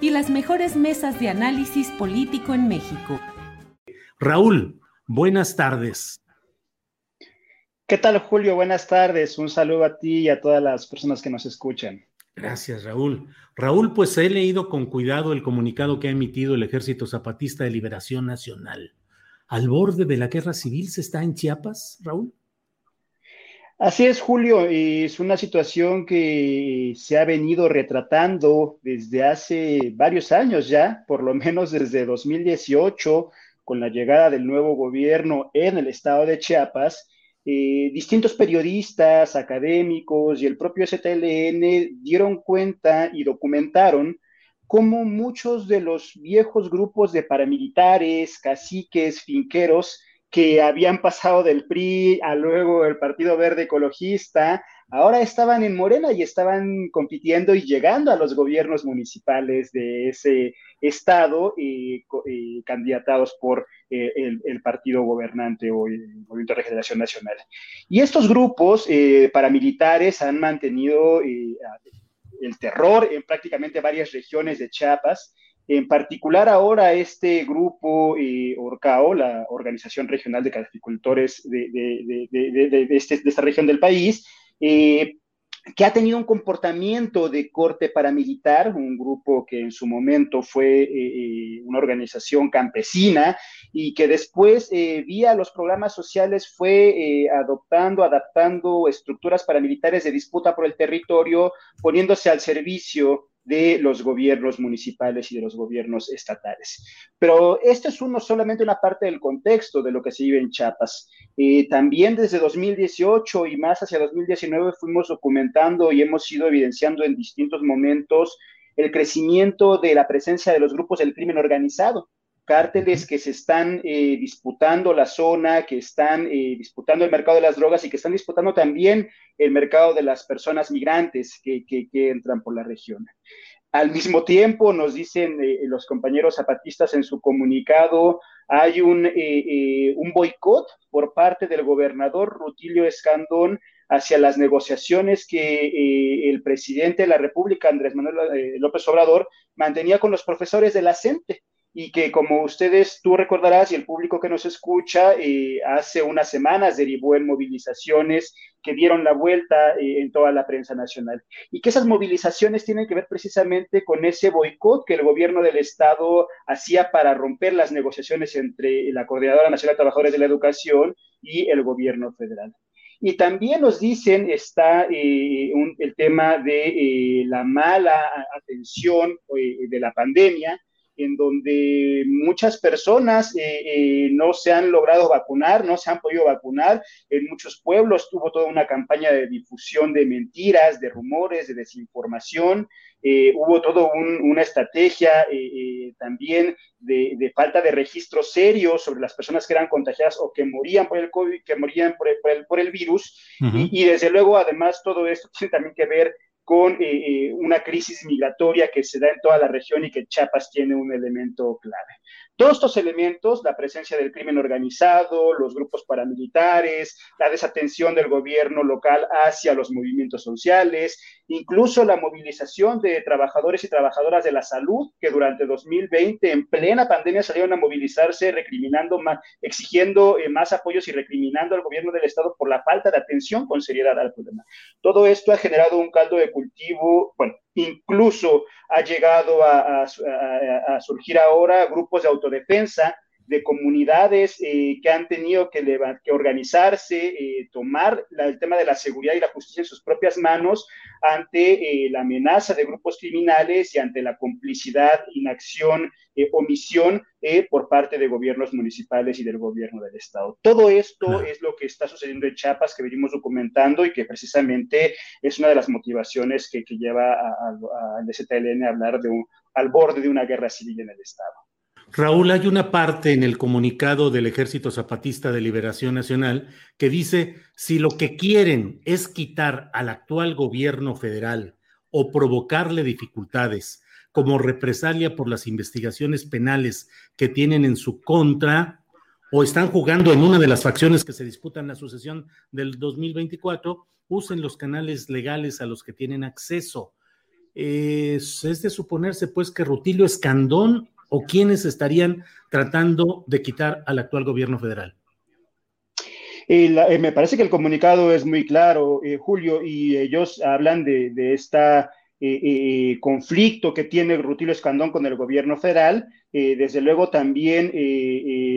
y las mejores mesas de análisis político en México. Raúl, buenas tardes. ¿Qué tal, Julio? Buenas tardes. Un saludo a ti y a todas las personas que nos escuchan. Gracias, Raúl. Raúl, pues he leído con cuidado el comunicado que ha emitido el Ejército Zapatista de Liberación Nacional. ¿Al borde de la guerra civil se está en Chiapas, Raúl? Así es, Julio. Es una situación que se ha venido retratando desde hace varios años ya, por lo menos desde 2018, con la llegada del nuevo gobierno en el estado de Chiapas. Eh, distintos periodistas, académicos y el propio STLN dieron cuenta y documentaron cómo muchos de los viejos grupos de paramilitares, caciques, finqueros, que habían pasado del PRI a luego el Partido Verde Ecologista, ahora estaban en Morena y estaban compitiendo y llegando a los gobiernos municipales de ese estado y, candidatados por eh, el, partido gobernante o el Movimiento de Regeneración Nacional. Y estos grupos eh, paramilitares han mantenido eh, el terror en prácticamente varias regiones de Chiapas en particular ahora este grupo eh, Orcao, la Organización Regional de Caficultores de, este, de, esta región del país, eh, que ha tenido un comportamiento de corte paramilitar, un grupo que en su momento fue eh, eh, una organización campesina y que después, vía los programas sociales, fue adoptando, adaptando estructuras paramilitares de disputa por el territorio, poniéndose al servicio de los gobiernos municipales y de los gobiernos estatales. Pero esto es uno solamente una parte del contexto de lo que se vive en Chiapas. Eh, también desde 2018 y más hacia 2019 fuimos documentando y hemos ido evidenciando en distintos momentos el crecimiento de la presencia de los grupos del crimen organizado cárteles que se están eh, disputando la zona, que están eh, disputando el mercado de las drogas y que están disputando también el mercado de las personas migrantes que, entran por la región. Al mismo tiempo, nos dicen eh, los compañeros zapatistas en su comunicado, hay un, un boicot por parte del gobernador Rutilio Escandón hacia las negociaciones que el presidente de la República, Andrés Manuel López Obrador, mantenía con los profesores de la CENTE y que como ustedes, tú recordarás y el público que nos escucha, eh, hace unas semanas derivó en movilizaciones que dieron la vuelta eh, en toda la prensa nacional. Y que esas movilizaciones tienen que ver precisamente con ese boicot que el gobierno del Estado hacía para romper las negociaciones entre la Coordinadora Nacional de Trabajadores de la Educación y el gobierno federal. Y también nos dicen está eh, el tema de la mala atención de la pandemia, en donde muchas personas eh, eh, no se han logrado vacunar, no se han podido vacunar. En muchos pueblos tuvo toda una campaña de difusión de mentiras, de rumores, de desinformación. Eh, hubo toda una estrategia también de, falta de registro serio sobre las personas que eran contagiadas o que morían por el COVID, que morían por el, por el, virus. y, y, desde luego, además, todo esto tiene también que ver con eh, eh, una crisis migratoria que se da en toda la región y que Chiapas tiene un elemento clave. Todos estos elementos, la presencia del crimen organizado, los grupos paramilitares, la desatención del gobierno local hacia los movimientos sociales, incluso la movilización de trabajadores y trabajadoras de la salud que durante 2020 en plena pandemia salieron a movilizarse recriminando, más, exigiendo eh, más apoyos y recriminando al gobierno del estado por la falta de atención con seriedad al problema. Todo esto ha generado un caldo de cultivo, bueno, incluso ha llegado a, surgir ahora grupos de autodefensa de comunidades eh, que han tenido que, que organizarse, eh, tomar el tema de la seguridad y la justicia en sus propias manos ante eh, la amenaza de grupos criminales y ante la complicidad, inacción, omisión por parte de gobiernos municipales y del gobierno del Estado. Todo esto es lo que está sucediendo en Chiapas, que venimos documentando y que precisamente es una de las motivaciones que, lleva al DZLN a hablar de un, al borde de una guerra civil en el Estado. Raúl, hay una parte en el comunicado del Ejército Zapatista de Liberación Nacional que dice, si lo que quieren es quitar al actual gobierno federal o provocarle dificultades como represalia por las investigaciones penales que tienen en su contra, o están jugando en una de las facciones que se disputan la sucesión del 2024, usen los canales legales a los que tienen acceso. es de suponerse, pues, que Rutilio Escandón o quiénes estarían tratando de quitar al actual gobierno federal? Eh, me parece que el comunicado es muy claro, eh, Julio, y ellos hablan de esta eh, conflicto que tiene Rutilio Escandón con el gobierno federal, desde luego también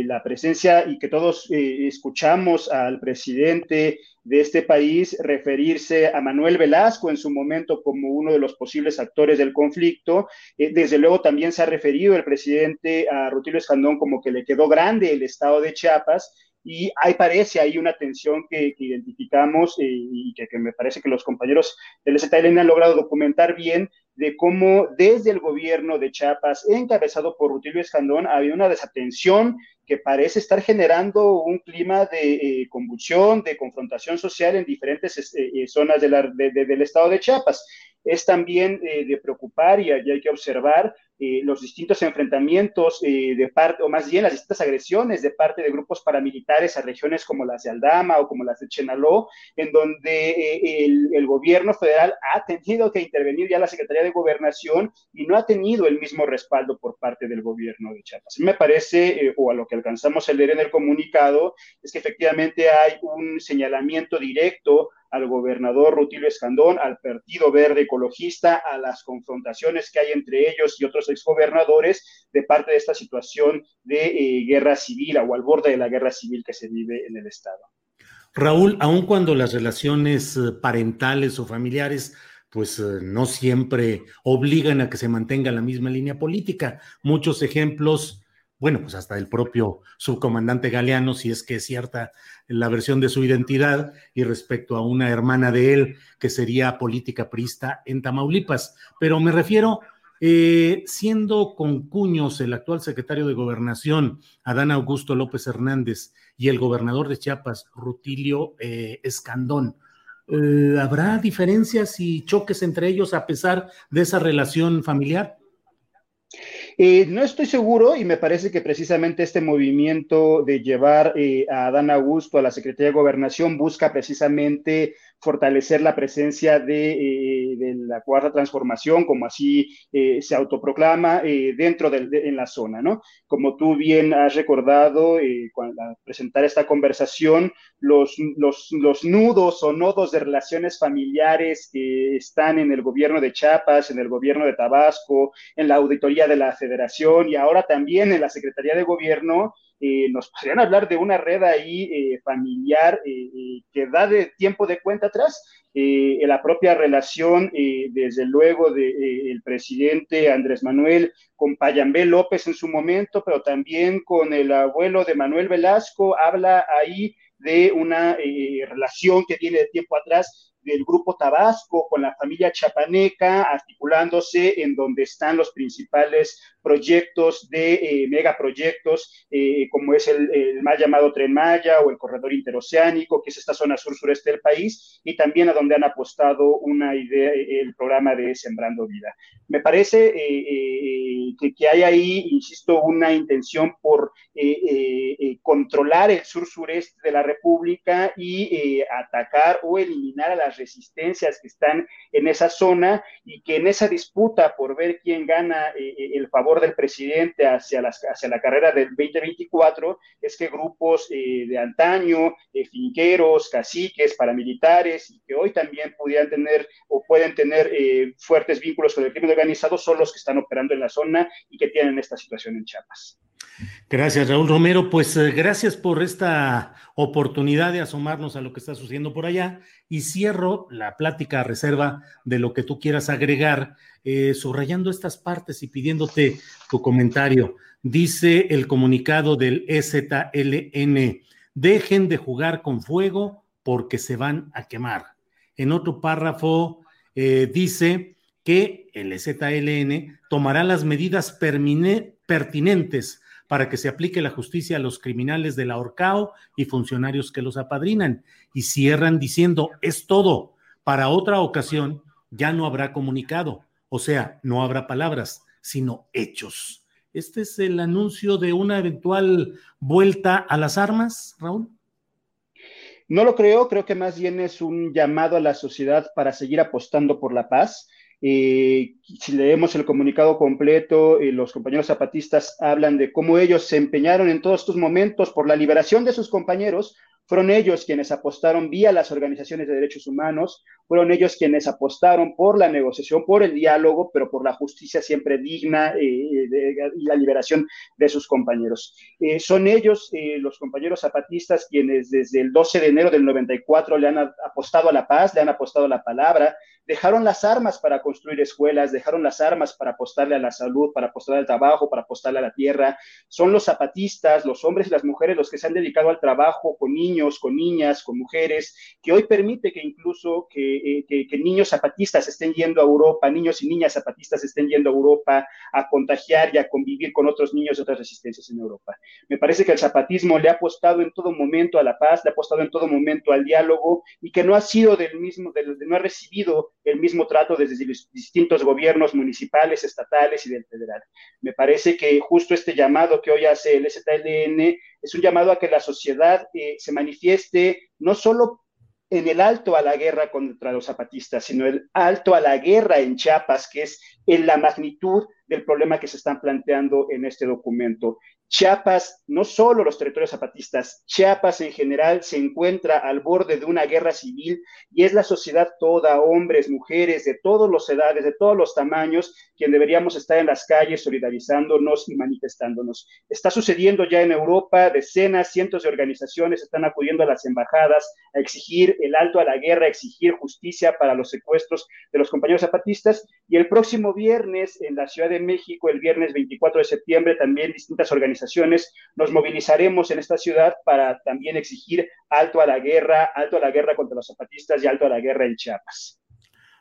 la presencia y que todos escuchamos al presidente de este país referirse a Manuel Velasco en su momento como uno de los posibles actores del conflicto. desde luego también se ha referido el presidente a Rutilio Escandón como que le quedó grande el estado de Chiapas y ahí parece ahí una tensión que, identificamos eh, y que, me parece que los compañeros del ZLN han logrado documentar bien de cómo desde el gobierno de Chiapas, encabezado por Rutilio Escandón, había una desatención que parece estar generando un clima de eh, convulsión, de confrontación social en diferentes eh, zonas del estado de Chiapas. Es también de preocupar y hay que observar eh, los distintos enfrentamientos eh, de parte, o más bien las distintas agresiones de parte de grupos paramilitares a regiones como las de Aldama o como las de Chenaló, en donde eh, el, gobierno federal ha tenido que intervenir ya la Secretaría de Gobernación y no ha tenido el mismo respaldo por parte del gobierno de Chiapas. Me parece, o a lo que alcanzamos a leer en el comunicado, es que efectivamente hay un señalamiento directo al gobernador Rutilio Escandón, al Partido Verde Ecologista, a las confrontaciones que hay entre ellos y otros exgobernadores de parte de esta situación de eh, guerra civil o al borde de la guerra civil que se vive en el Estado. Raúl, aun cuando las relaciones eh, parentales o familiares pues eh, no siempre obligan a que se mantenga la misma línea política. Muchos ejemplos bueno, pues hasta el propio subcomandante Galeano, si es que es cierta la versión de su identidad, y respecto a una hermana de él que sería política prista en Tamaulipas. Pero me refiero, eh, siendo con cuños el actual secretario de Gobernación, Adán Augusto López Hernández, y el gobernador de Chiapas, Rutilio eh, Escandón, eh, ¿habrá diferencias y choques entre ellos a pesar de esa relación familiar? Eh, no estoy seguro y me parece que precisamente este movimiento de llevar eh, a Adán Augusto a la Secretaría de Gobernación busca precisamente fortalecer la presencia de, eh, la cuarta transformación, como así se autoproclama dentro de, en la zona, ¿no? Como tú bien has recordado, cuando, al presentar esta conversación, los, los, los, nudos o nodos de relaciones familiares que están en el gobierno de Chiapas, en el gobierno de Tabasco, en la auditoría de la federación y ahora también en la Secretaría de Gobierno, eh, nos podrían hablar de una red ahí eh, familiar eh, que da de tiempo de cuenta atrás. la propia relación, desde luego, del presidente Andrés Manuel con Payambé López en su momento, pero también con el abuelo de Manuel Velasco, habla ahí de una relación que viene de tiempo atrás del Grupo Tabasco con la familia chapaneca, articulándose en donde están los principales proyectos de eh, megaproyectos, eh, como es el, el, mal llamado Tren Maya o el corredor interoceánico, que es esta zona sur-sureste del país, y también a donde han apostado una idea, el programa de Sembrando Vida. Me parece eh, eh que, que, hay ahí, insisto, una intención por eh, eh, controlar el sur-sureste de la República y atacar o eliminar a las resistencias que están en esa zona y que en esa disputa por ver quién gana el favor del presidente hacia, las, hacia la carrera del 2024 es que grupos eh, de antaño, eh, finqueros, caciques, paramilitares, y que hoy también pudieran tener o pueden tener eh, fuertes vínculos con el crimen organizado, son los que están operando en la zona y que tienen esta situación en Chiapas. Gracias, Raúl Romero. Pues eh, gracias por esta oportunidad de asomarnos a lo que está sucediendo por allá y cierro la plática a reserva de lo que tú quieras agregar, eh, subrayando estas partes y pidiéndote tu comentario. Dice el comunicado del EZLN, dejen de jugar con fuego porque se van a quemar. En otro párrafo eh, dice que el EZLN tomará las medidas pertinentes para que se aplique la justicia a los criminales de la Orcao y funcionarios que los apadrinan. Y cierran diciendo, es todo. Para otra ocasión ya no habrá comunicado, o sea, no habrá palabras, sino hechos. ¿Este es el anuncio de una eventual vuelta a las armas, Raúl? No lo creo, creo que más bien es un llamado a la sociedad para seguir apostando por la paz eh, si leemos el comunicado completo, eh, los compañeros zapatistas hablan de cómo ellos se empeñaron en todos estos momentos por la liberación de sus compañeros, fueron ellos quienes apostaron vía las organizaciones de derechos humanos, fueron ellos quienes apostaron por la negociación, por el diálogo, pero por la justicia siempre digna eh, de, y la liberación de sus compañeros. Eh, son ellos, eh, los compañeros zapatistas, quienes desde el 12 de enero del 94 le han apostado a la paz, le han apostado a la palabra, dejaron las armas para construir escuelas, dejaron las armas para apostarle a la salud, para apostarle al trabajo, para apostarle a la tierra. Son los zapatistas, los hombres y las mujeres los que se han dedicado al trabajo con niños, con niñas, con mujeres, que hoy permite que incluso que, eh, que, niños zapatistas estén yendo a Europa, niños y niñas zapatistas estén yendo a Europa a contagiar y a convivir con otros niños de otras resistencias en Europa. Me parece que el zapatismo le ha apostado en todo momento a la paz, le ha apostado en todo momento al diálogo y que no ha sido del mismo, no ha recibido el mismo trato desde los distintos gobiernos municipales, estatales y del federal. Me parece que justo este llamado que hoy hace el STLN es un llamado a que la sociedad eh, se manifieste no solo en el alto a la guerra contra los zapatistas, sino el alto a la guerra en Chiapas, que es en la magnitud del problema que se están planteando en este documento. Chiapas, no solo los territorios zapatistas, Chiapas en general se encuentra al borde de una guerra civil y es la sociedad toda, hombres, mujeres, de todas las edades, de todos los tamaños, quien deberíamos estar en las calles solidarizándonos y manifestándonos. Está sucediendo ya en Europa, decenas, cientos de organizaciones están acudiendo a las embajadas a exigir el alto a la guerra, a exigir justicia para los secuestros de los compañeros zapatistas y el próximo viernes en la Ciudad de México, el viernes 24 de septiembre, también distintas organizaciones organizaciones nos movilizaremos en esta ciudad para también exigir alto a la guerra, alto a la guerra contra los zapatistas y alto a la guerra en Chiapas.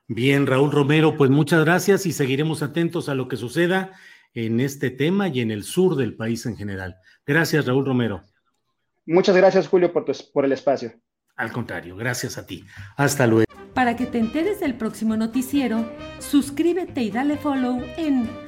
Bien, Raúl Romero, pues muchas gracias y seguiremos atentos a lo que suceda en este tema y en el sur del país en general. Gracias, Raúl Romero. Muchas gracias, Julio, por, tu, por el espacio. Al contrario, gracias a ti. Hasta luego. Para que te enteres del próximo noticiero, suscríbete y dale follow en